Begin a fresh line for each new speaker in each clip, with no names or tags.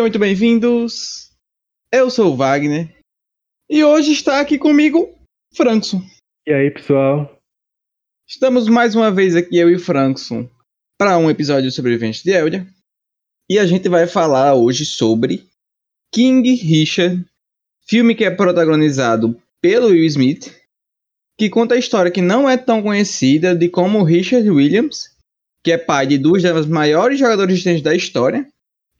Sejam muito bem-vindos. Eu sou o Wagner e hoje está aqui comigo Frankson.
E aí, pessoal?
Estamos mais uma vez aqui, eu e Frankson, para um episódio de Sobrevivente de Eldia. E a gente vai falar hoje sobre King Richard, filme que é protagonizado pelo Will Smith, que conta a história que não é tão conhecida de como Richard Williams, que é pai de duas das maiores jogadoras de tênis da história,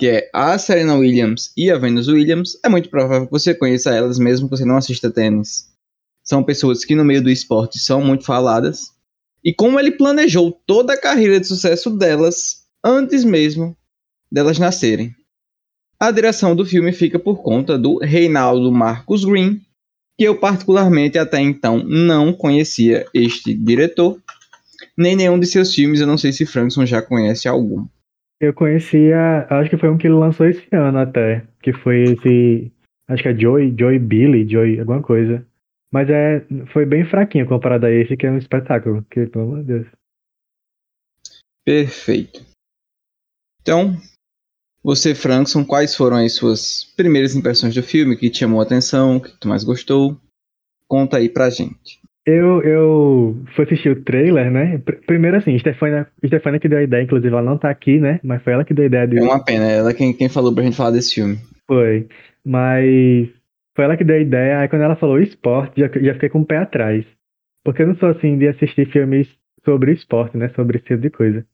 que é a Serena Williams e a Venus Williams, é muito provável que você conheça elas mesmo que você não assista tênis. São pessoas que no meio do esporte são muito faladas. E como ele planejou toda a carreira de sucesso delas antes mesmo delas nascerem. A direção do filme fica por conta do Reinaldo Marcos Green, que eu particularmente até então não conhecia este diretor, nem nenhum de seus filmes, eu não sei se Frankson já conhece algum.
Eu conhecia, acho que foi um que ele lançou esse ano até, que foi esse, acho que é Joy, Joy Billy, Joy, alguma coisa. Mas é, foi bem fraquinho comparado a esse, que é um espetáculo, que, pelo amor de Deus.
Perfeito. Então, você, Frankson, quais foram as suas primeiras impressões do filme, que te chamou a atenção, que tu mais gostou? Conta aí pra gente.
Eu, eu fui assistir o trailer, né? Primeiro assim, Stefania, Stefania que deu a ideia, inclusive ela não tá aqui, né? Mas foi ela que deu a ideia de.
É uma pena, ela quem, quem falou pra gente falar desse filme.
Foi. Mas foi ela que deu a ideia, aí quando ela falou esporte, já, já fiquei com o pé atrás. Porque eu não sou assim de assistir filmes sobre esporte, né? Sobre esse tipo de coisa.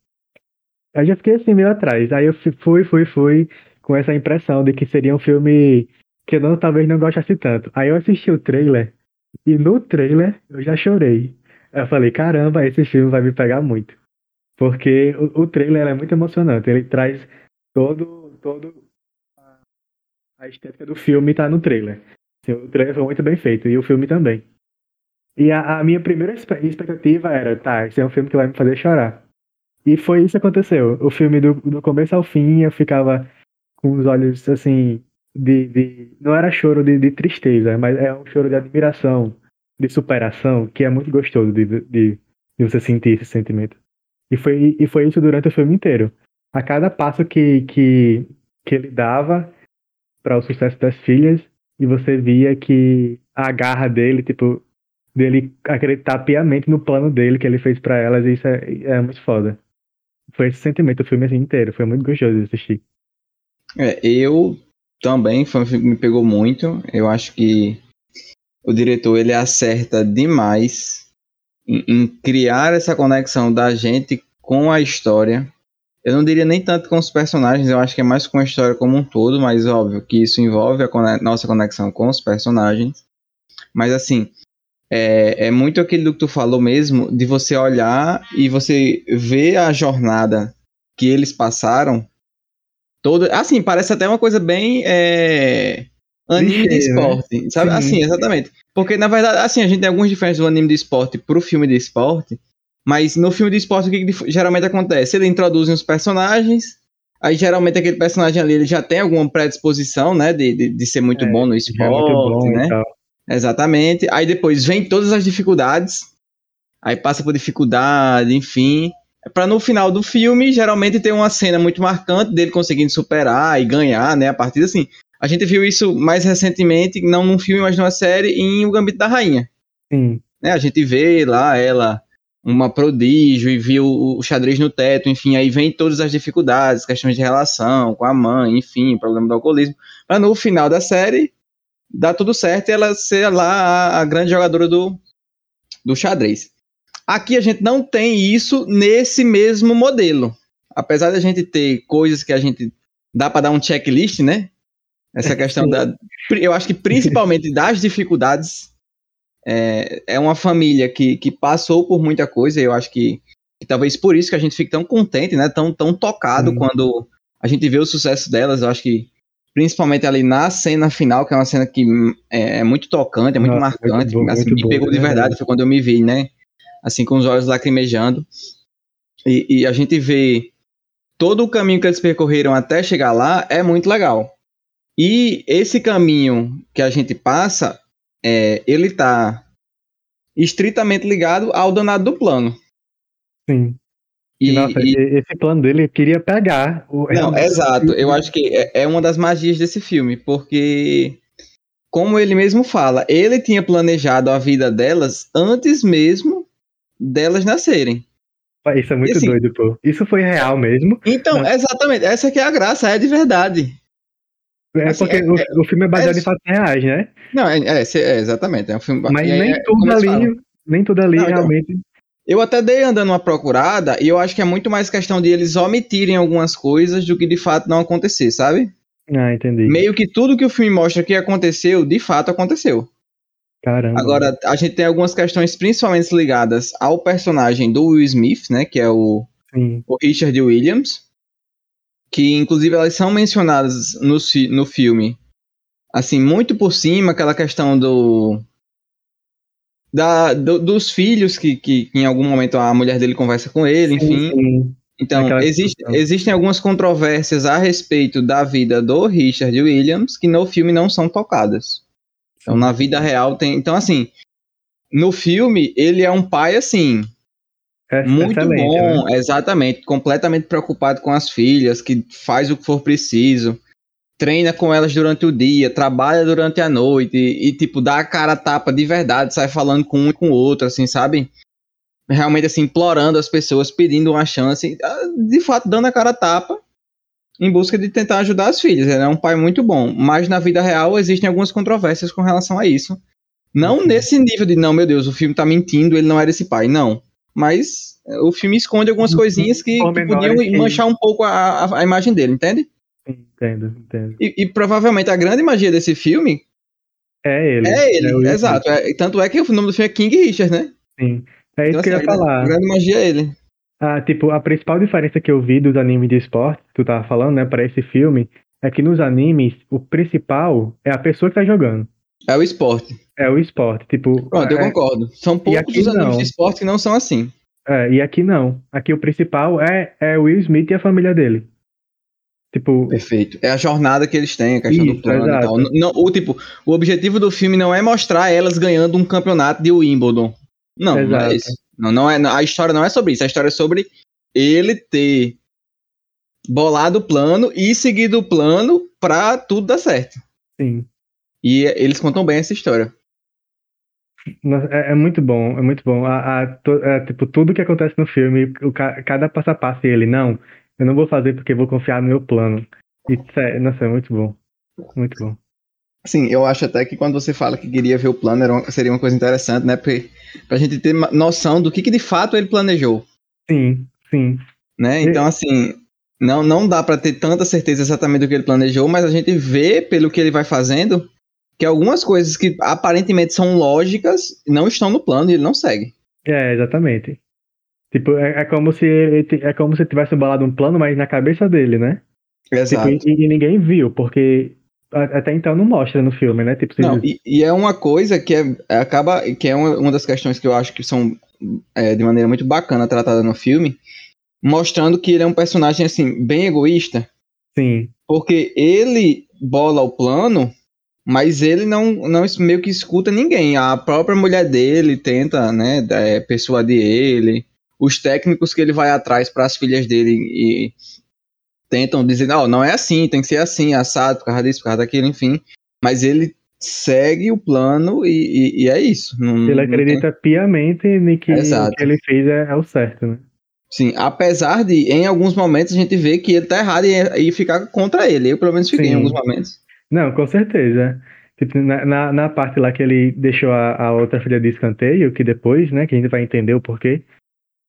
Aí já fiquei assim meio atrás. Aí eu fui, fui, fui com essa impressão de que seria um filme que eu não, talvez não gostasse tanto. Aí eu assisti o trailer e no trailer eu já chorei. Eu falei, caramba, esse filme vai me pegar muito. Porque o, o trailer é muito emocionante. Ele traz todo, todo a estética do filme tá no trailer. Assim, o trailer foi muito bem feito e o filme também. E a, a minha primeira expectativa era, tá, esse é um filme que vai me fazer chorar. E foi isso que aconteceu. O filme do, do começo ao fim eu ficava com os olhos assim de, de, não era choro de, de, tristeza, mas é um choro de admiração, de superação, que é muito gostoso de, de, você sentir esse sentimento. E foi, e foi isso durante o filme inteiro. A cada passo que, que, que ele dava para o sucesso das filhas, e você via que a garra dele, tipo, dele acreditar piamente no plano dele que ele fez para elas, e isso é, é muito foda. Foi esse sentimento o filme assim inteiro, foi muito gostoso de assistir.
É, eu também foi um filme que me pegou muito. Eu acho que o diretor ele acerta demais em, em, criar essa conexão da gente com a história. Eu não diria nem tanto com os personagens, eu acho que é mais com a história como um todo, mas óbvio que isso envolve a conex nossa conexão com os personagens. Mas assim, é, é muito aquilo que tu falou mesmo, de você olhar e você ver a jornada que eles passaram Todo, assim, parece até uma coisa bem é, anime de né? esporte, sabe? Sim. Assim, exatamente. Porque, na verdade, assim, a gente tem algumas diferenças do anime de esporte pro filme de esporte, mas no filme de esporte o que, que geralmente acontece? Ele introduz os personagens, aí geralmente aquele personagem ali ele já tem alguma predisposição, né, de, de, de ser muito é, bom no é esporte, bom né? Exatamente. Aí depois vem todas as dificuldades, aí passa por dificuldade, enfim para no final do filme geralmente ter uma cena muito marcante dele conseguindo superar e ganhar, né, a partida assim. A gente viu isso mais recentemente, não num filme, mas numa série, em O Gambito da Rainha.
Sim.
Né, a gente vê lá ela, uma prodígio, e viu o xadrez no teto, enfim, aí vem todas as dificuldades, questões de relação com a mãe, enfim, problema do alcoolismo. Mas no final da série, dá tudo certo e ela ser lá a, a grande jogadora do, do xadrez. Aqui a gente não tem isso nesse mesmo modelo. Apesar de a gente ter coisas que a gente dá para dar um checklist, né? Essa questão da. Eu acho que principalmente das dificuldades. É, é uma família que, que passou por muita coisa. Eu acho que, que, talvez por isso que a gente fique tão contente, né? Tão, tão tocado hum. quando a gente vê o sucesso delas. Eu acho que principalmente ali na cena final, que é uma cena que é, é muito tocante, é muito Nossa, marcante. Muito bom, assim, muito me pegou de verdade, foi quando eu me vi, né? Assim com os olhos lacrimejando. E, e, a gente vê todo o caminho que eles percorreram até chegar lá é muito legal. E esse caminho que a gente passa, é, ele tá estritamente ligado ao danado do plano.
Sim. E, Nossa, e... esse plano dele queria pegar
o. Não, exato. Eu acho que é, é uma das magias desse filme, porque como ele mesmo fala, ele tinha planejado a vida delas antes mesmo delas nascerem.
Isso é muito assim, doido, pô. Isso foi real mesmo.
Então, exatamente. Essa que é a graça, é de verdade.
É assim, porque é, o, é, o, filme é baseado é, em fatos reais, né?
Não, é, é, é, exatamente. É um filme
Mas nem tudo ali, nem tudo ali não, realmente. Então,
eu até dei andando uma procurada e eu acho que é muito mais questão de eles omitirem algumas coisas do que de fato não acontecer, sabe?
Ah, entendi.
Meio que tudo que o filme mostra que aconteceu, de fato aconteceu.
Caramba.
Agora, a gente tem algumas questões principalmente ligadas ao personagem do Will Smith, né? Que é o, o Richard Williams. Que, inclusive, elas são mencionadas no, no filme. Assim, muito por cima, aquela questão do. Da, do, dos filhos que, que, que, em algum momento a mulher dele conversa com ele, enfim. Sim. Então, existe, existem algumas controvérsias a respeito da vida do Richard Williams que no filme não são tocadas. Então, na vida real tem. Então, assim, no filme, ele é um pai, assim. É muito bom, né? exatamente. Completamente preocupado com as filhas, que faz o que for preciso, treina com elas durante o dia, trabalha durante a noite e, e tipo, dá a cara a tapa de verdade, sai falando com um e com o outro, assim, sabe? realmente assim, implorando as pessoas, pedindo uma chance, ah, de fato dando a cara a tapa em busca de tentar ajudar as filhas. Ele é um pai muito bom, mas na vida real existem algumas controvérsias com relação a isso. Não uhum. nesse nível de, não, meu Deus, o filme tá mentindo, ele não era esse pai, não. Mas eh, o filme esconde algumas uhum. coisinhas que, que podiam que... manchar um pouco a, a, a, imagem dele, entende?
Entendo, entendo.
E, e, provavelmente a grande magia desse filme
é ele.
É ele, é exato. É, tanto é que o nome do filme é King Richard, né?
Sim. É isso então, que eu ia assim, falar.
A grande magia é ele.
Ah, tipo, a principal diferença que eu vi dos animes de esporte, que tu tava falando, né, pra esse filme, é que nos animes, o principal é a pessoa que tá jogando.
É o esporte.
É o esporte, tipo...
Pronto,
é...
eu concordo. São poucos os animes não. de esporte que não são assim.
É, e aqui não. Aqui o principal é, é Will Smith e a família dele. Tipo...
Perfeito. É a jornada que eles têm, a questão Isso, do plano exato. e tal. Não, o, tipo, o objetivo do filme não é mostrar elas ganhando um campeonato de Wimbledon. Não, exato. não é isso. Não, não é, a história não é sobre isso. A história é sobre ele ter bolado o plano e seguido o plano pra tudo dar certo.
Sim.
E eles contam bem essa história.
É, é muito bom, é muito bom. A, a to, é, tipo, tudo que acontece no filme, o, cada passo a passo ele, não, eu não vou fazer porque vou confiar no meu plano. Isso é, nossa, é muito bom. Muito bom.
Sim, eu acho até que quando você fala que queria ver o plano, uma, seria uma coisa interessante, né? Porque, pra gente ter noção do que, que de fato ele planejou.
Sim, sim.
Né? Então, assim, não, não dá para ter tanta certeza exatamente do que ele planejou, mas a gente vê pelo que ele vai fazendo que algumas coisas que aparentemente são lógicas não estão no plano e ele não segue.
É, exatamente. Tipo, é, é como se é como se tivesse balado um plano, mas na cabeça dele, né?
Exato.
Tipo, e, e, ninguém viu, porque até então não mostra no filme, né? Tipo,
não, e, e, é uma coisa que é, acaba que é uma, uma das questões que eu acho que são é, de maneira muito bacana tratada no filme, mostrando que ele é um personagem assim bem egoísta.
Sim.
Porque ele bola o plano, mas ele não, não meio que escuta ninguém. A própria mulher dele tenta, né, é, persuadir ele. Os técnicos que ele vai atrás para as filhas dele e tentam dizer, não, não é assim, tem que ser assim, assado, por causa disso, por causa daquilo, enfim. Mas ele segue o plano e, e, e é isso.
Não, ele acredita tem... piamente em que o que ele fez é, é, o certo, né?
Sim, apesar de, em alguns momentos, a gente vê que ele tá errado e, e ficar contra ele. Eu, pelo menos, fiquei Sim. em alguns momentos.
Não, com certeza. Tipo, na, na, na, parte lá que ele deixou a, a outra filha de escanteio, que depois, né, que a gente vai entender o porquê,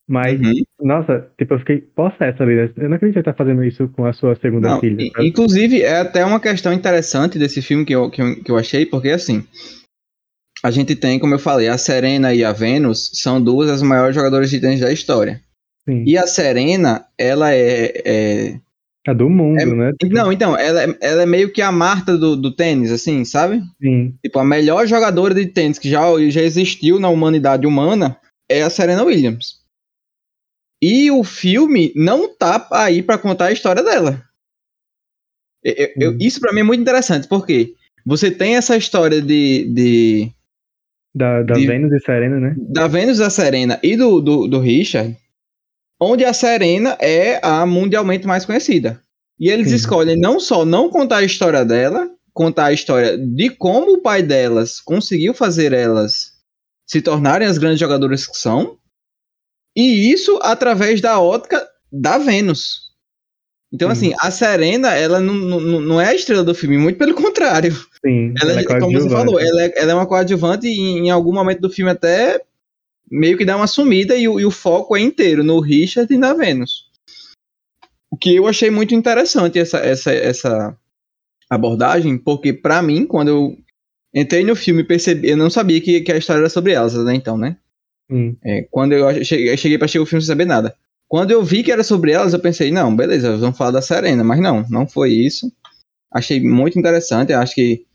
mas, uhum. nossa, tipo, eu fiquei possessa ali. Né? Eu não acredito que ele tá fazendo isso com a sua segunda não, filha.
Sabe? Inclusive, é até uma questão interessante desse filme que eu, que eu, que eu achei, porque assim. A gente tem, como eu falei, a Serena e a Venus são duas das maiores jogadoras de tênis da história. Sim. E a Serena, ela é. É,
é do mundo, é, né?
Tipo... Não, então, ela, é, ela é meio que a Marta do, do tênis, assim, sabe?
Sim.
Tipo, a melhor jogadora de tênis que já, já existiu na humanidade humana é a Serena Williams. E o filme não tá aí para contar a história dela. Eu, eu, hum. isso para mim é muito interessante, porque você tem essa história de. de
da, da de, Vênus e Serena, né?
Da Vênus e da Serena e do, do, do Richard. onde a Serena é a mundialmente mais conhecida. E eles Sim. escolhem não só não contar a história dela, contar a história de como o pai delas conseguiu fazer elas se tornarem as grandes jogadoras que são, e isso através da ótica da Vênus. Então, Sim. assim, a Serena, ela não, não, não é a estrela do filme, muito pelo contrário.
Sim,
ela, ela é como você falou, ela é, ela é uma coadjuvante e em algum momento do filme até meio que dá uma sumida e, e o foco é inteiro no Richard e na Vênus. O que eu achei muito interessante essa, essa, essa abordagem, porque para mim, quando eu entrei no filme percebi, eu não sabia que, que a história era sobre elas, né, então, né?
Hum.
É, quando eu cheguei, eu cheguei pra assistir o filme sem saber nada. Quando eu vi que era sobre elas, eu pensei, não, beleza, vamos falar da Serena, mas não, não foi isso. Achei muito interessante, acho que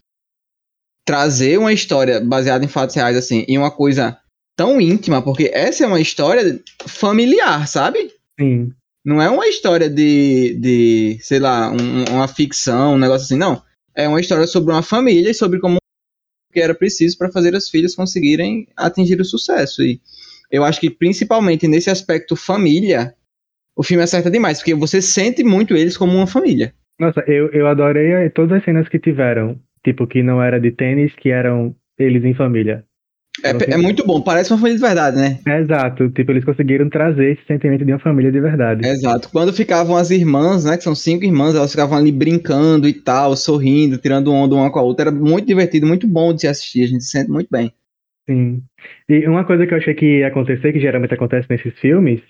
trazer uma história baseada em fatos reais, assim, e uma coisa tão íntima, porque essa é uma história familiar, sabe?
Sim.
Não é uma história de, de sei lá, um, uma ficção, um negócio assim, não. É uma história sobre uma família e sobre como que era preciso para fazer as filhas conseguirem atingir o sucesso. E eu acho que principalmente nesse aspecto família, o filme acerta demais, porque você sente muito eles como uma família.
Nossa, eu, eu adorei todas as cenas que tiveram. Tipo, que não era de tênis, que eram eles em família.
É, é, muito bom, parece uma família de verdade, né?
É, exato, tipo, eles conseguiram trazer esse sentimento de uma família de verdade.
exato. Quando ficavam as irmãs, né, que são cinco irmãs, elas ficavam ali brincando e tal, sorrindo, tirando onda uma com a outra, era muito divertido, muito bom de se assistir, a gente se sente muito bem.
Sim. E uma coisa que eu achei que ia acontecer, que geralmente acontece nesses filmes,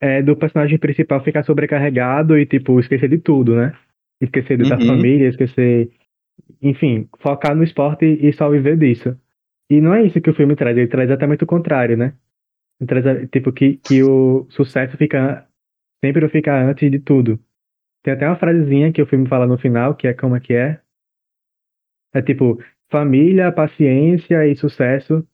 é do personagem principal ficar sobrecarregado e, tipo, esquecer de tudo, né? Esquecer da uhum. família, esquecer. Enfim, focar no esporte e só viver disso. E não é isso que o filme traz, ele traz exatamente o contrário, né? Ele traz, tipo, que, que o sucesso fica sempre fica antes de tudo. Tem até uma frasezinha que o filme fala no final, que é como é que é? É tipo, família, paciência e sucesso.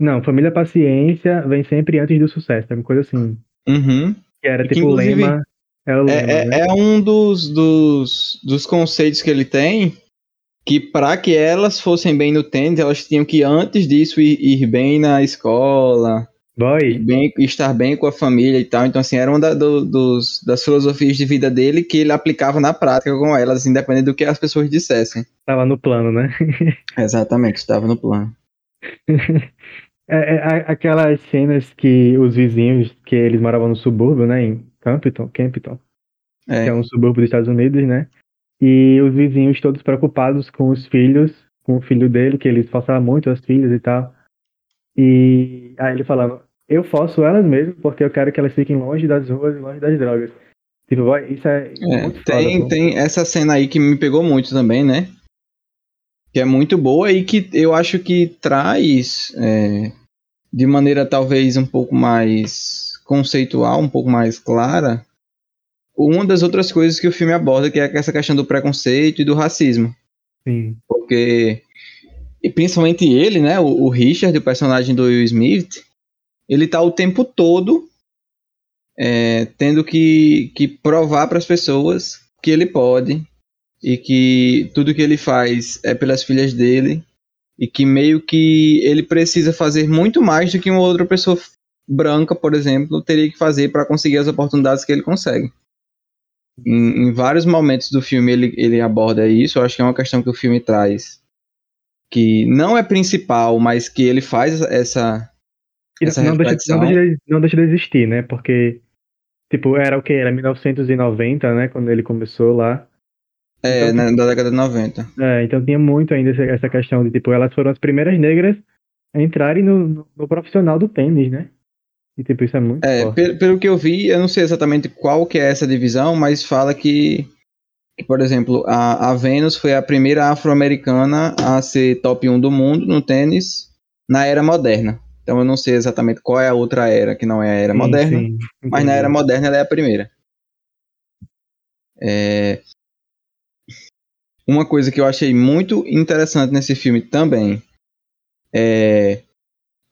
Não, família, paciência vem sempre antes do sucesso, é uma coisa assim.
Uhum.
Que era tipo o lema.
É, o lema, é, né? é um dos, dos, dos conceitos que ele tem que para que elas fossem bem no tênis, elas tinham que antes disso ir, ir bem na escola,
Boy.
Bem, estar bem com a família e tal. Então, assim, era uma da, do, dos, das filosofias de vida dele que ele aplicava na prática com elas, independente do que as pessoas dissessem.
Estava no plano, né?
Exatamente, estava no plano.
é, é, aquelas cenas que os vizinhos, que eles moravam no subúrbio, né? Em Campton, Campton, é. que é um subúrbio dos Estados Unidos, né? E os vizinhos todos preocupados com os filhos, com o filho dele, que ele esforçava muito as filhas e tal. E aí ele falando, eu forço elas mesmo porque eu quero que elas fiquem longe das ruas e longe das drogas. Tipo, isso é,
é tem, foda, tem essa cena aí que me pegou muito também, né? Que é muito boa e que eu acho que traz é, de maneira talvez um pouco mais conceitual, um pouco mais clara, uma das outras coisas que o filme aborda, que é essa questão do preconceito e do racismo.
Sim.
Porque, e principalmente ele, né, o, o Richard, o personagem do Will Smith, ele tá o tempo todo é, tendo que, que provar para as pessoas que ele pode e que tudo que ele faz é pelas filhas dele e que meio que ele precisa fazer muito mais do que uma outra pessoa branca, por exemplo, teria que fazer para conseguir as oportunidades que ele consegue. Em, em, vários momentos do filme ele, ele aborda isso. Eu acho que é uma questão que o filme traz que não é principal, mas que ele faz essa. essa
não, deixa, não, deixa de, não deixa de existir, né? Porque, tipo, era o que? Era 1990, né? Quando ele começou lá.
É, então, na, década de 90.
É, então tinha muito ainda essa questão de, tipo, elas foram as primeiras negras a entrarem no, no, no profissional do tênis, né? E tipo, isso é muito
É, pelo, pelo, que eu vi, eu não sei exatamente qual que é essa divisão, mas fala que, que por exemplo, a, a Venus foi a primeira afro-americana a ser top 1 do mundo no tênis na era moderna. Então eu não sei exatamente qual é a outra era que não é a era sim, moderna, sim, mas na era moderna ela é a primeira. É... Uma coisa que eu achei muito interessante nesse filme também é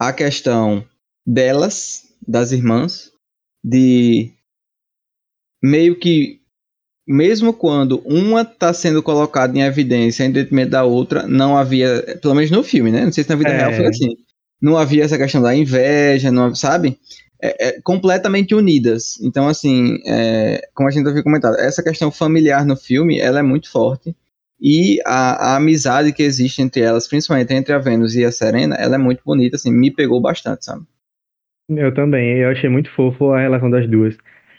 a questão delas das irmãs de meio que mesmo quando uma está sendo colocada em evidência em detrimento da outra, não havia, pelo menos no filme, né? Não sei se na vida é. real foi assim. Não havia essa questão da inveja, não, sabe? é, é, completamente unidas. Então, assim, é, como a gente havia comentado, essa questão familiar no filme, ela é muito forte. E a, a, amizade que existe entre elas, principalmente entre a Vênus e a Serena, ela é muito bonita, assim, me pegou bastante, sabe?
Eu também, eu achei muito fofo a relação das duas.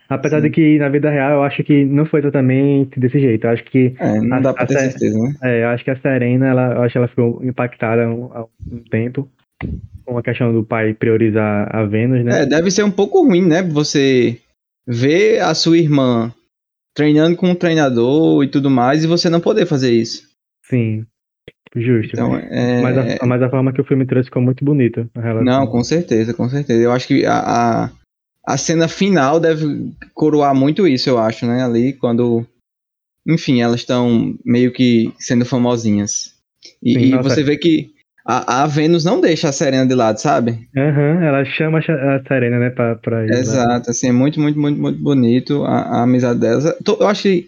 Apesar Sim. de que na vida real eu acho que não foi totalmente desse jeito. Eu acho que.
É, não a, dá pra ter certeza, né?
É, eu acho que a Serena, ela, eu acho que ela ficou impactada há um, um, tempo com a questão do pai priorizar a Vênus, né?
É, deve ser um pouco ruim, né? Você ver a sua irmã treinando com um treinador e tudo mais e você não poder fazer isso.
Sim. Justo. Então, é... mas, a, mas a forma que o filme trouxe ficou muito bonita.
Não, com certeza, com certeza. Eu acho que a, a, a, cena final deve coroar muito isso, eu acho, né? Ali, quando. Enfim, elas estão meio que sendo famosinhas. E, Sim, e você vê que a, a Vênus não deixa a Serena de lado, sabe?
Aham, uhum, ela chama a Serena, né, pra, pra ir.
Exato, lá. assim, é muito, muito, muito, muito bonito a, a amizade delas. Eu acho que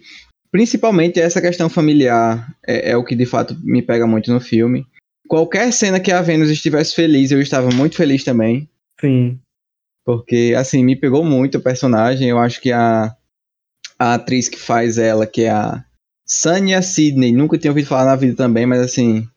Principalmente essa questão familiar é, é, o que de fato me pega muito no filme. Qualquer cena que a Vênus estivesse feliz, eu estava muito feliz também.
Sim.
Porque, assim, me pegou muito o personagem. Eu acho que a, a atriz que faz ela, que é a Sanya Sidney, nunca tinha ouvido falar na vida também, mas assim,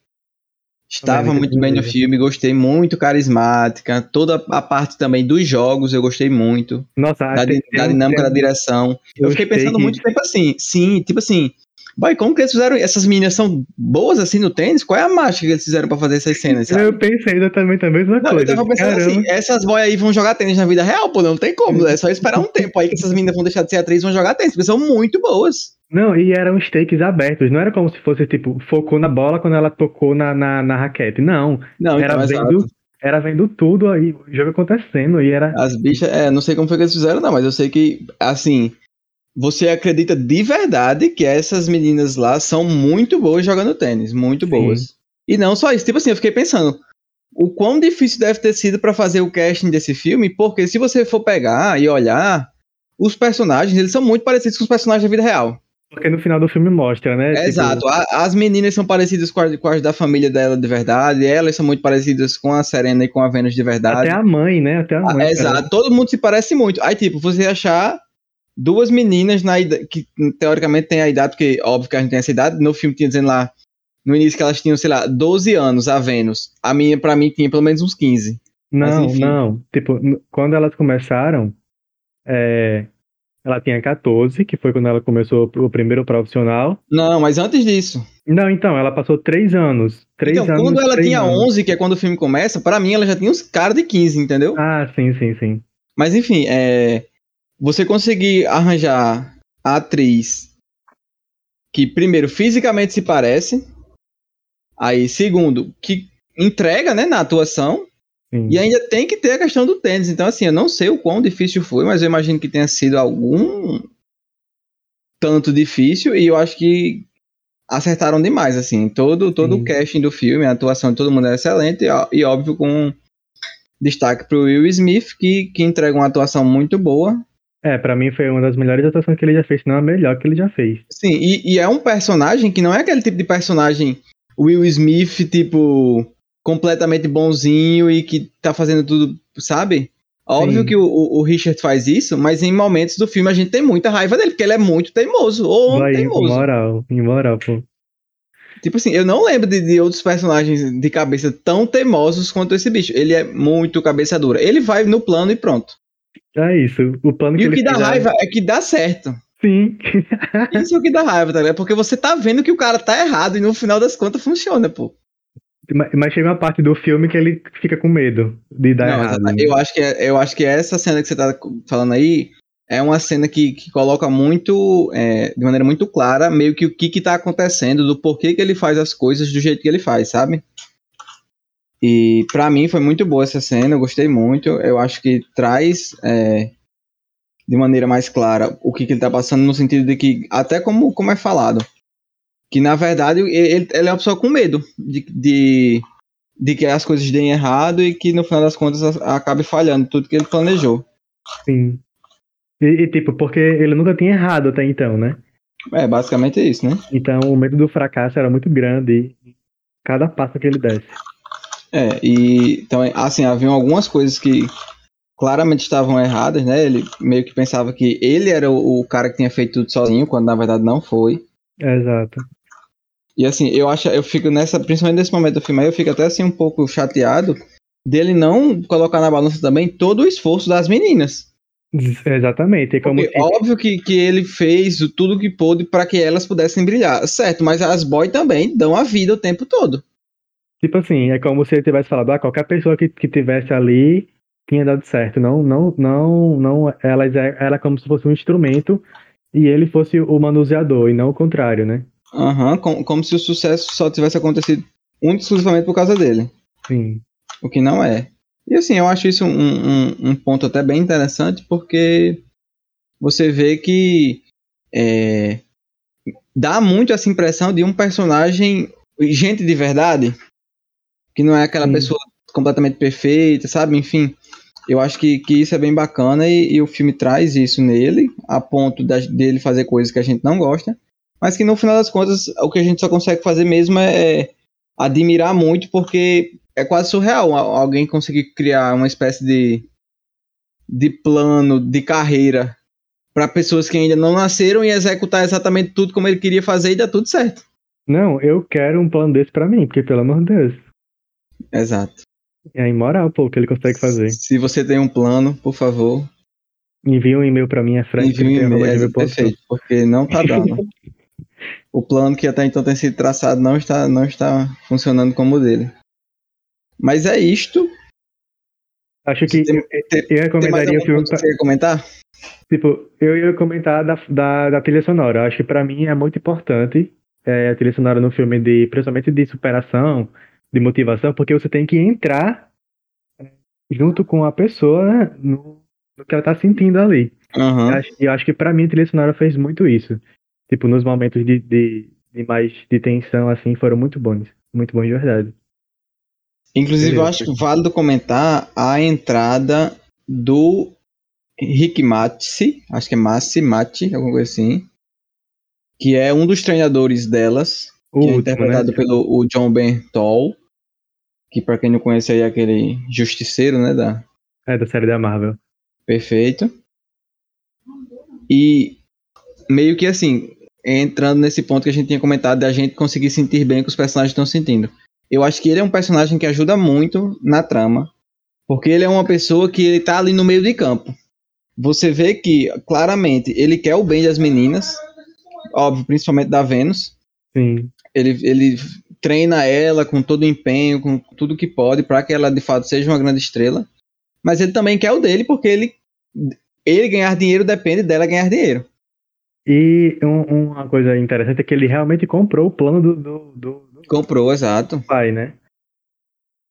Estava muito bem no filme, gostei muito, carismática. Toda a parte também dos jogos eu gostei muito.
Nossa,
da, da dinâmica da direção. Eu fiquei pensando muito tempo assim, sim, tipo assim, Boy, como que eles fizeram? Essas meninas são boas assim no tênis? Qual é a mágica que eles fizeram pra fazer essas cenas? Sabe?
Eu pensei exatamente a mesma não, coisa.
Eu tava pensando Caramba. assim, essas boy aí vão jogar tênis na vida real, pô, não tem como. É só esperar um tempo aí que essas meninas vão deixar de ser atrizes e vão jogar tênis, porque são muito boas.
Não, e eram takes abertos, não era como se fosse, tipo, focou na bola quando ela tocou na, na, na raquete. Não. Não, era então, vendo. Era vendo tudo aí, o jogo acontecendo, e era.
As bichas, é, não sei como foi que eles fizeram, não, mas eu sei que, assim, você acredita de verdade que essas meninas lá são muito boas jogando tênis, muito boas. Sim. E não só isso, tipo assim, eu fiquei pensando, o quão difícil deve ter sido para fazer o casting desse filme, porque se você for pegar e olhar, os personagens, eles são muito parecidos com os personagens da vida real.
Porque no final do filme mostra, né?
É, Exato. as meninas são parecidas com as, com as, da família dela de verdade. Elas são muito parecidas com a Serena e com a Venus de verdade.
Até a mãe, né? Até a mãe.
Ah, exato. Todo mundo se parece muito. Aí, tipo, você achar duas meninas na idade, que teoricamente tem a idade, porque óbvio que a gente tem essa idade, no filme tinha dizendo lá, no início que elas tinham, sei lá, 12 anos, a Vênus. A minha, pra mim, tinha pelo menos uns 15.
Não, Mas, não. Tipo, quando elas começaram, é, ela tinha 14, que foi quando ela começou o primeiro profissional.
Não, mas antes disso.
Não, então, ela passou 3 anos. Três então,
anos, quando ela tinha anos. 11, que é quando o filme começa, para mim ela já tinha uns caras de 15, entendeu?
Ah, sim, sim, sim.
Mas enfim, é você conseguir arranjar a atriz que, primeiro, fisicamente se parece, aí, segundo, que entrega né, na atuação, Sim. e ainda tem que ter a questão do tênis. Então, assim, eu não sei o quão difícil foi, mas eu imagino que tenha sido algum tanto difícil, e eu acho que acertaram demais, assim, todo, todo o casting do filme, a atuação de todo mundo é excelente, e, e óbvio com destaque para o Will Smith, que, que entrega uma atuação muito boa,
é, para mim foi uma das melhores atuações que ele já fez, se não a melhor que ele já fez.
Sim, e, e, é um personagem que não é aquele tipo de personagem Will Smith, tipo, completamente bonzinho e que tá fazendo tudo, sabe? Óbvio Sim. que o, o, Richard faz isso, mas em momentos do filme a gente tem muita raiva dele, porque ele é muito teimoso, ou Vai, teimoso.
Imoral, imoral, pô.
Tipo assim, eu não lembro de, de, outros personagens de cabeça tão teimosos quanto esse bicho. Ele é muito cabeça dura. Ele vai no plano e pronto.
É isso. O plano
e
que
o que dá raiva é que dá certo.
Sim.
isso é o que dá raiva, tá ligado? Porque você tá vendo que o cara tá errado e no final das contas funciona, pô.
Mas chega uma parte do filme que ele fica com medo de dar Não, errado. Né?
Eu acho, que é, eu acho que essa cena que você tá falando aí é uma cena que, que coloca muito, é, de maneira muito clara, meio que o que que tá acontecendo, do porquê que ele faz as coisas do jeito que ele faz, sabe? E para mim foi muito boa essa cena, eu gostei muito. Eu acho que traz é, de maneira mais clara o que, que ele tá passando, no sentido de que, até como, como é falado, que na verdade ele, ele é uma pessoa com medo de, de, de, que as coisas deem errado e que no final das contas acabe falhando tudo que ele planejou.
Sim. E, e tipo, porque ele nunca tinha errado até então, né?
É, basicamente é isso, né?
Então o medo do fracasso era muito grande cada passo que ele desse.
É, e então, assim, haviam algumas coisas que claramente estavam erradas, né? Ele meio que pensava que ele era o, o cara que tinha feito tudo sozinho, quando na verdade não foi.
Exato.
E assim, eu acho, eu fico nessa, principalmente nesse momento do filme aí, eu fico até assim um pouco chateado dele não colocar na balança também todo o esforço das meninas.
Exatamente. É como
Porque, Óbvio que, que ele fez tudo que pôde para que elas pudessem brilhar, certo? Mas as boy também dão a vida o tempo todo.
Tipo assim, é como se ele tivesse falado, ah, qualquer pessoa que, que tivesse ali tinha dado certo. Não, não, não, não, elas era como se fosse um instrumento e ele fosse o manuseador e não o contrário, né?
Aham, como, como se o sucesso só tivesse acontecido único exclusivamente por causa dele.
Sim.
O que não é. E assim, eu acho isso um, um, um ponto até bem interessante, porque você vê que é, dá muito essa impressão de um personagem, gente de verdade, que não é aquela Sim. pessoa completamente perfeita, sabe? Enfim, eu acho que, que isso é bem bacana e, e o filme traz isso nele, a ponto da, dele fazer coisas que a gente não gosta, mas que no final das contas o que a gente só consegue fazer mesmo é, é admirar muito, porque é quase surreal alguém conseguir criar uma espécie de, de plano de carreira para pessoas que ainda não nasceram e executar exatamente tudo como ele queria fazer e dá tudo certo.
Não, eu quero um plano desse para mim, porque pelo amor de Deus.
Exato.
É imoral, pô, o que ele consegue fazer.
Se você tem um plano, por favor.
Envie um e-mail para mim, é Frank.
Envie um e-mail, é perfeito, porque não tá dando. o plano que até então tem sido traçado não está, não está funcionando como o dele. Mas é isto.
Acho que tem, tem, eu recomendaria o filme.
Você ia comentar?
Tipo, eu ia comentar da, da, da trilha sonora. Acho que para mim é muito importante é, a trilha sonora no filme, de, principalmente de superação, de motivação, porque você tem que entrar é, junto com a pessoa no, no que ela tá sentindo ali.
Uhum.
Eu, acho, eu acho que para mim a trilha sonora fez muito isso. Tipo, nos momentos de, de, de mais de tensão, assim, foram muito bons. Muito bons de verdade.
Inclusive, eu acho válido comentar a entrada do Rick Matsi, acho que é Massi, Mati, alguma coisa assim, que é um dos treinadores delas, o que é último, é interpretado né? pelo o John Bernthal, que para quem não conhece aí é aquele justiceiro, né, da...
É, da série da Marvel.
Perfeito. E meio que assim, entrando nesse ponto que a gente tinha comentado, da gente conseguir sentir bem o que os personagens estão sentindo. Eu acho que ele é um personagem que ajuda muito na trama, porque ele é uma pessoa que ele tá ali no meio de campo. Você vê que claramente ele quer o bem das meninas, óbvio, principalmente da Vênus.
Sim.
Ele, ele treina ela com todo o empenho, com tudo que pode, para que ela de fato seja uma grande estrela. Mas ele também quer o dele, porque ele, ele ganhar dinheiro depende dela ganhar dinheiro.
E um, uma coisa interessante é que ele realmente comprou o plano do, do, do
Comprou, exato.
Pai, né?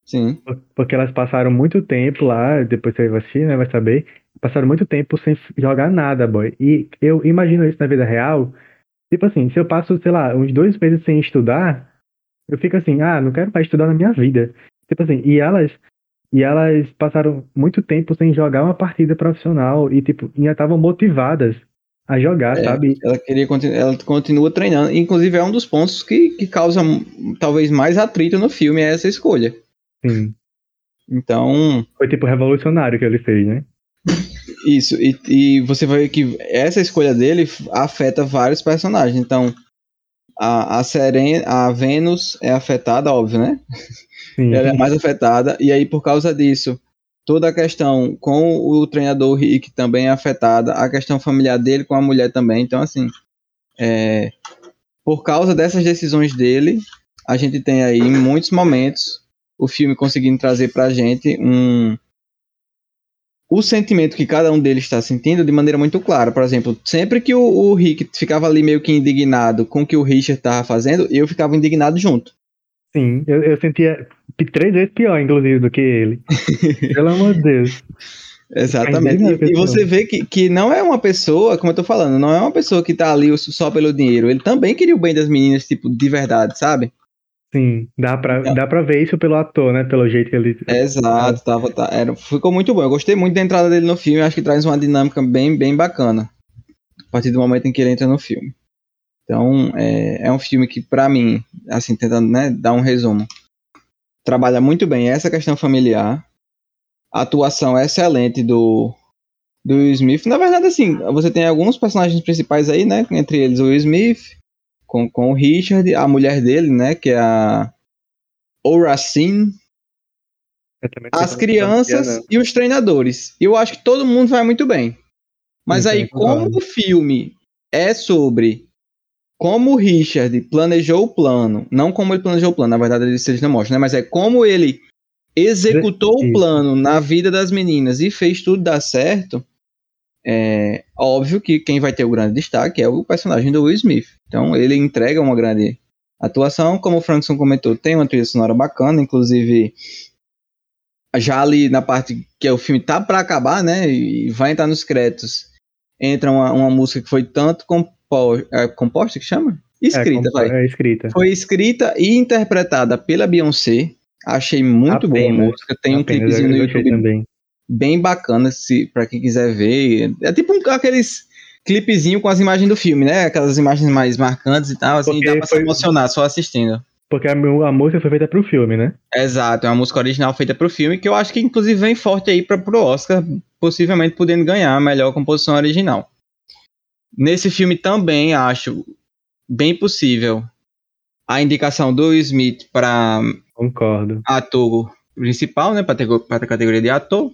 Sim.
Porque elas passaram muito tempo lá, depois você vai assistir, né? Vai saber. Passaram muito tempo sem jogar nada, boy. E eu imagino isso na vida real. Tipo assim, se eu passo, sei lá, uns dois meses sem estudar, eu fico assim, ah, não quero mais estudar na minha vida. Tipo assim, e elas. E elas passaram muito tempo sem jogar uma partida profissional e, tipo, ainda estavam motivadas a jogar, é, sabe?
Ela queria ela continua treinando. Inclusive é um dos pontos que, que causa talvez mais atrito no filme é essa escolha.
Sim.
Então.
Foi tipo revolucionário que ele fez, né?
Isso, e, e você vai ver que essa escolha dele afeta vários personagens. Então, a, a Serena, a Vênus é afetada, óbvio, né? Sim. Ela é mais afetada, e aí por causa disso, toda a questão com o treinador Rick também é afetada, a questão familiar dele com a mulher também. Então, assim, é, por causa dessas decisões dele, a gente tem aí em muitos momentos o filme conseguindo trazer pra gente um o sentimento que cada um deles está sentindo de maneira muito clara. Por exemplo, sempre que o, o Rick ficava ali meio que indignado com o que o Richard estava fazendo, eu ficava indignado junto.
Sim, eu, eu sentia três vezes pior, inclusive, do que ele. Pelo amor de Deus.
Exatamente. E, e, você vê que, que não é uma pessoa, como eu tô falando, não é uma pessoa que tá ali só pelo dinheiro. Ele também queria o bem das meninas, tipo, de verdade, sabe?
Sim, dá pra, é. dá pra ver isso pelo ator, né? Pelo jeito que ele.
Exato, tava, tá, era, ficou muito bom. Eu gostei muito da entrada dele no filme, acho que traz uma dinâmica bem, bem bacana. A partir do momento em que ele entra no filme. Então, é, é um filme que, para mim, assim, tentando né, dar um resumo, trabalha muito bem essa questão familiar, atuação excelente do, do Will Smith. Na verdade, assim, você tem alguns personagens principais aí, né? Entre eles o Will Smith, com, com o Richard, a mulher dele, né? Que é a Oracine. As crianças e os treinadores. Eu acho que todo mundo vai muito bem. Mas aí, como o filme é sobre como o Richard planejou o plano, não como ele planejou o plano, na verdade eles não mostram, né? Mas é como ele executou o plano na vida das meninas e fez tudo dar certo. É óbvio que quem vai ter o grande destaque é o personagem do Will Smith. Então ele entrega uma grande atuação, como o Frankson comentou, tem uma trilha sonora bacana, inclusive já ali na parte que o filme tá para acabar, né, e vai entrar nos créditos, entra uma, uma música que foi tanto compo é, composta que chama? Escrita, é, vai.
É escrita.
Foi escrita e interpretada pela Beyoncé. Achei muito Apenas. boa a música. Tem Apenas. um clipezinho no YouTube também. bem bacana, se para quem quiser ver. É tipo um, aqueles clipezinho com as imagens do filme, né? Aquelas imagens mais marcantes e tal, assim, Porque dá pra foi... se emocionar só assistindo.
Porque a, a, música foi feita pro filme, né?
Exato, é uma música original feita pro filme, que eu acho que inclusive vem forte aí pra, pro Oscar, possivelmente podendo ganhar a melhor composição original. Nesse filme também acho bem possível a indicação do Smith para ator principal, né, para a categoria de ator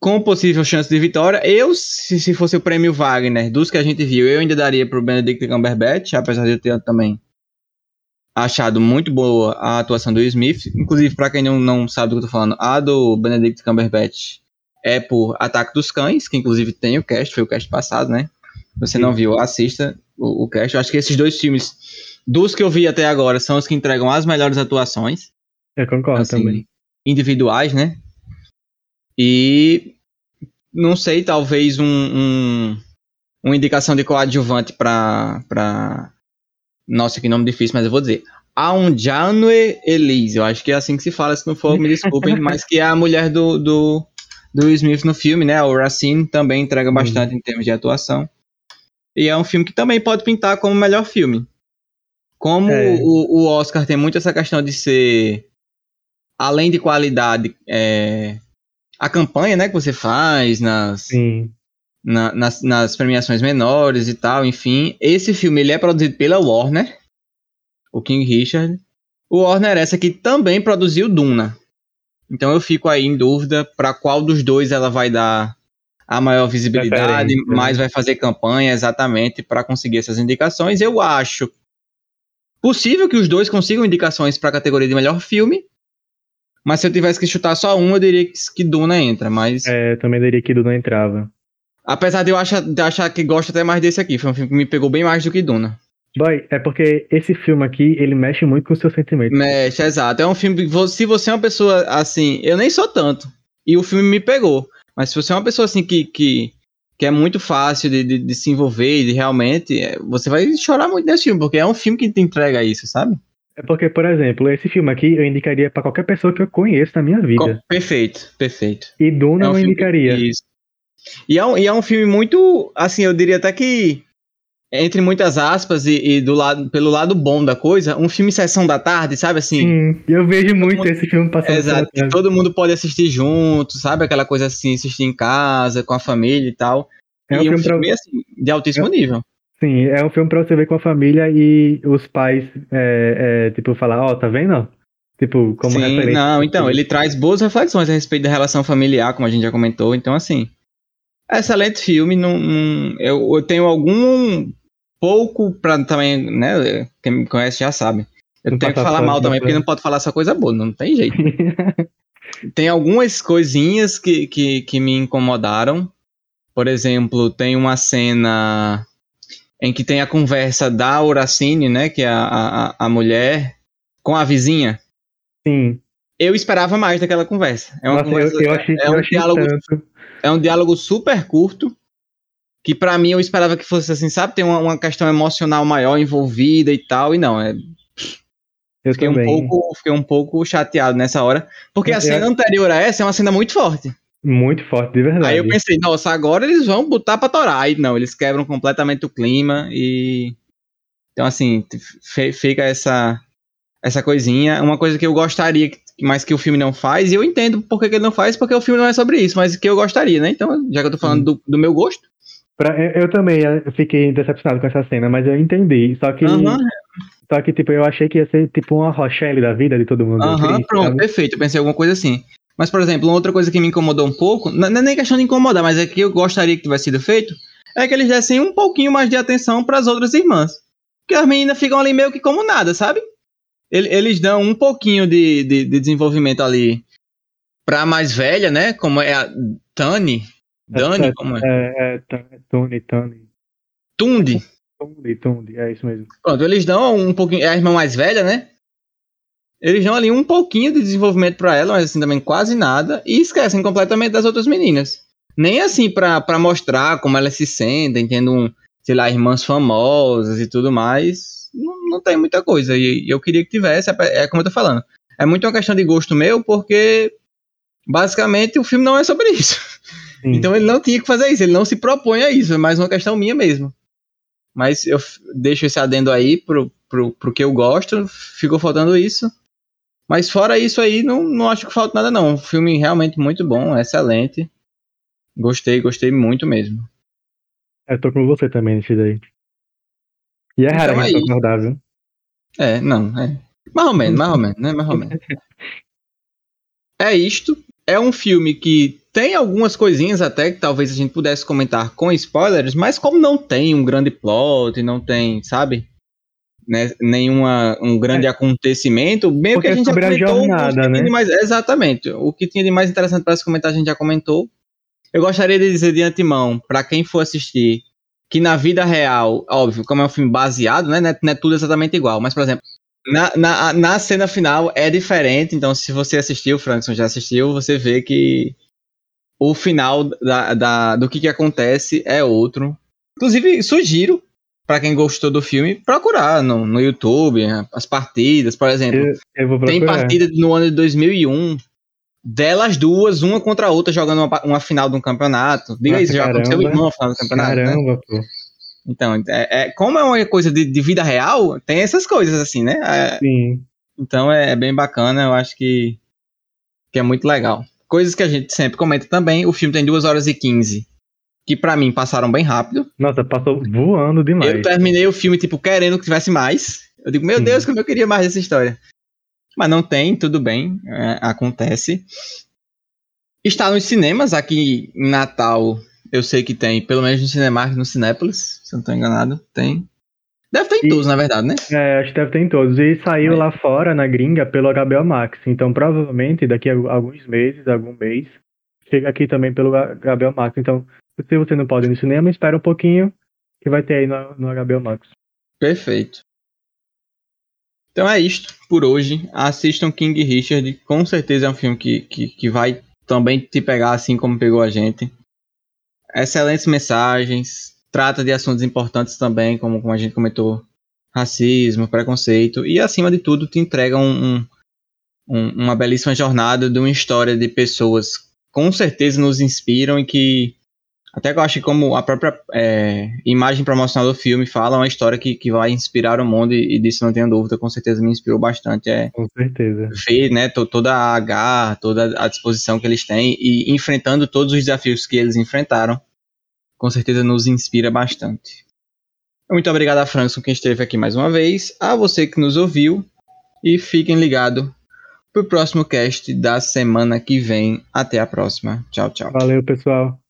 com possível chance de vitória. Eu, se, se fosse o prêmio Wagner, dos que a gente viu, eu ainda daria pro Benedict Cumberbatch, apesar de eu ter também achado muito boa a atuação do Smith. Inclusive, para quem não, não sabe do que eu tô falando, a do Benedict Cumberbatch é por Ataque dos Cães, que inclusive tem o cast, foi o cast passado, né? Você não viu, assista o, o cast. Eu acho que esses dois filmes, dos que eu vi até agora, são os que entregam as melhores atuações.
Eu concordo assim, também.
Individuais, né? E não sei, talvez um, um uma indicação de coadjuvante para para nossa, que nome difícil, mas eu vou dizer. Aunjanue Elise, eu acho que é assim que se fala, se não for, me desculpem, mas que é a mulher do, do, do Smith no filme, né? O Racine também entrega bastante uhum. em termos de atuação. E é um filme que também pode pintar como melhor filme. Como é. o, o Oscar tem muito essa questão de ser, além de qualidade, é, a campanha, né, que você faz nas, na, nas, nas, premiações menores e tal, enfim. Esse filme ele é produzido pela Warner, o King Richard. O Warner essa que também produziu Duna. Então eu fico aí em dúvida para qual dos dois ela vai dar a maior visibilidade, né? mais vai fazer campanha exatamente para conseguir essas indicações. Eu acho possível que os dois consigam indicações para a categoria de melhor filme, mas se eu tivesse que chutar só um, eu diria que Duna entra, mas.
É, eu também diria que Duna entrava.
Apesar de eu achar, de achar que gosto até mais desse aqui, foi um filme que me pegou bem mais do que Duna.
Boy, é porque esse filme aqui, ele mexe muito com o seu sentimento.
Mexe, exato. É um filme que, se você é uma pessoa assim, eu nem sou tanto, e o filme me pegou, mas se você é uma pessoa assim que, que, que é muito fácil de, de, de se envolver e de realmente, é, você vai chorar muito nesse filme, porque é um filme que te entrega isso, sabe?
É porque, por exemplo, esse filme aqui eu indicaria para qualquer pessoa que eu conheço na minha vida.
Perfeito, perfeito.
E Duna é um eu indicaria.
Isso. E é, um, e é um filme muito, assim, eu diria até que, entre muitas aspas, e, e, do lado, pelo lado bom da coisa, um filme sessão da tarde, sabe assim?
Sim, eu vejo muito mundo, esse filme passando.
Exato, todo mundo pode assistir junto, sabe? Aquela coisa assim, assistir em casa, com a família e tal. É um e filme, um filme pra... assim, de altíssimo é... nível.
Sim, é um filme pra você ver com a família e os pais, é, é, tipo, falar, ó, oh, tá vendo? Tipo, como
Sim, referência. Não, então, ele traz boas reflexões a respeito da relação familiar, como a gente já comentou. Então, assim, excelente filme. Não, não eu, eu, tenho algum pouco pra também, né? Quem me conhece já sabe. Eu não tenho que falar mal também, porque não pode falar só coisa boa, não tem jeito. tem algumas coisinhas que, que, que me incomodaram. Por exemplo, tem uma cena em que tem a conversa da Uracine, né, que é a, a, a mulher, com a vizinha.
Sim.
Eu esperava mais daquela conversa. É, uma
Nossa, conversa, eu, eu achei,
é, um diálogo, é um diálogo super curto, que para mim eu esperava que fosse assim, sabe, tem uma, uma, questão emocional maior envolvida e tal, e não, é... Eu fiquei um, pouco, fiquei um pouco chateado nessa hora, porque a cena anterior a essa é uma cena muito forte.
Muito forte, de verdade.
Aí eu pensei, nossa, agora eles vão botar pra torar. Aí não, eles quebram completamente o clima e. Então, assim, fica essa, essa coisinha. Uma coisa que eu gostaria mas que o filme não faz, e eu entendo por que, que ele não faz, porque o filme não é sobre isso, mas que eu gostaria, né? Então, já que eu tô falando do, do meu gosto.
Pra, eu, eu também fiquei decepcionado com essa cena, mas eu entendi. Só que.
Aham,
Só que, tipo, eu achei que ia ser tipo uma Rochelle da vida de todo mundo.
aham,
triste,
pronto,
sabe?
perfeito. Eu pensei alguma coisa assim. Mas, por exemplo, outra coisa que me incomodou um pouco, não é nem questão de incomodar, mas é que eu gostaria que tivesse sido feito, é que eles dessem um pouquinho mais de atenção para as outras irmãs. Porque as meninas ficam ali meio que como nada, sabe? Ele- Eles dão um pouquinho de, de, de desenvolvimento ali pra mais velha, né? Como é a Tani. Dani, como é?
É, é, Tun- Tuni, Tuni.
Tundi.
Tundi, Tundi, é isso mesmo.
Pronto, eles dão um pouquinho. É a irmã mais velha, né? Eles dão ali um pouquinho de desenvolvimento pra ela, mas assim também quase nada. E esquecem completamente das outras meninas. Nem assim pra, pra mostrar como elas se sentem, tendo, um, sei lá, irmãs famosas e tudo mais. Não, não tem muita coisa. E eu queria que tivesse, é é como eu tô falando. É muito uma questão de gosto meu, porque basicamente o filme não é sobre isso.
Sim.
Então ele não tinha que fazer isso, ele não se propõe a isso, é mais uma questão minha mesmo. Mas eu deixo esse adendo aí pro, pro, pro que eu gosto, ficou faltando isso. Mas fora isso aí, não, não acho que falta nada não. Um filme realmente muito bom, excelente. Gostei, gostei muito mesmo.
Eu tô com você também nesse daí. E é raro
Então
a
é
gente
isso.
concordar, viu?
É, não, é. Mais ou menos, mais ou menos, né? Mais ou menos. É isto. É um filme que tem algumas coisinhas até que talvez a gente pudesse comentar com spoilers, mas como não tem um grande plot, não tem, sabe? Né, nenhuma um grande acontecimento, meio
Porque
que a gente já comentou o que
jornada, né?
mais, exatamente. O que tinha de mais interessante para se comentar a gente já comentou. Eu gostaria de dizer de antemão, para quem for assistir, que na vida real, óbvio, como é um filme baseado, né, não é, não é tudo exatamente igual, mas por exemplo, na, na, na cena final é diferente, então se você assistiu, o Frankson já assistiu, você vê que o final da, da- do que, que acontece é outro. Inclusive, sugiro, para quem gostou do filme, procurar no, no YouTube as partidas, por exemplo.
Eu, eu
Tem partida no ano de 2001 delas duas, uma contra a outra, jogando uma, uma final de um campeonato. Diga
Nossa,
isso, já aconteceu
caramba.
irmão a final do campeonato, né?
Caramba, pô.
Então, é, é- como é uma coisa de, de vida real, tem essas coisas assim, né? É,
Sim.
então é, bem bacana, eu acho que, que é muito legal. Coisas que a gente sempre comenta também, o filme tem 2 horas e 15, que pra mim passaram bem rápido.
Nossa, passou voando demais.
Eu terminei o filme, tipo, querendo que tivesse mais. Eu digo, meu
Sim.
Deus, como eu queria mais dessa história. Mas não tem, tudo bem, é, acontece. Está nos cinemas, aqui em Natal, eu sei que tem, pelo menos no Cinemark, no Cinépolis, se eu não estou enganado, tem. Deve ter em
E-
todos, na verdade, né?
É, acho que deve ter em todos. E saiu
É.
lá fora, na gringa, pelo HBO Max. Então, provavelmente, daqui a alguns meses, algum mês, chega aqui também pelo HBO Max. Então, se você não pode ir no cinema, espera um pouquinho, que vai ter aí no, no HBO Max.
Perfeito. Então é isto por hoje. Assistam King Richard. Com certeza é um filme que, que, que vai também te pegar assim como pegou a gente. Excelentes mensagens. Trata de assuntos importantes também, como, como a gente comentou. Racismo, preconceito. E acima de tudo te entrega um, um- um- uma belíssima jornada de uma história de pessoas com certeza nos inspiram e que até que eu acho que como a própria é, imagem promocional do filme fala, é uma história que, que vai inspirar o mundo e, e disso não tenho dúvida, com certeza me inspirou bastante. É
Com certeza.
ver né, to- toda a garra, toda a disposição que eles têm e enfrentando todos os desafios que eles enfrentaram, com certeza nos inspira bastante. Muito obrigado a Frankson que esteve aqui mais uma vez, a você que nos ouviu e fiquem ligados pro próximo cast da semana que vem. Até a próxima. Tchau, tchau.
Valeu, pessoal.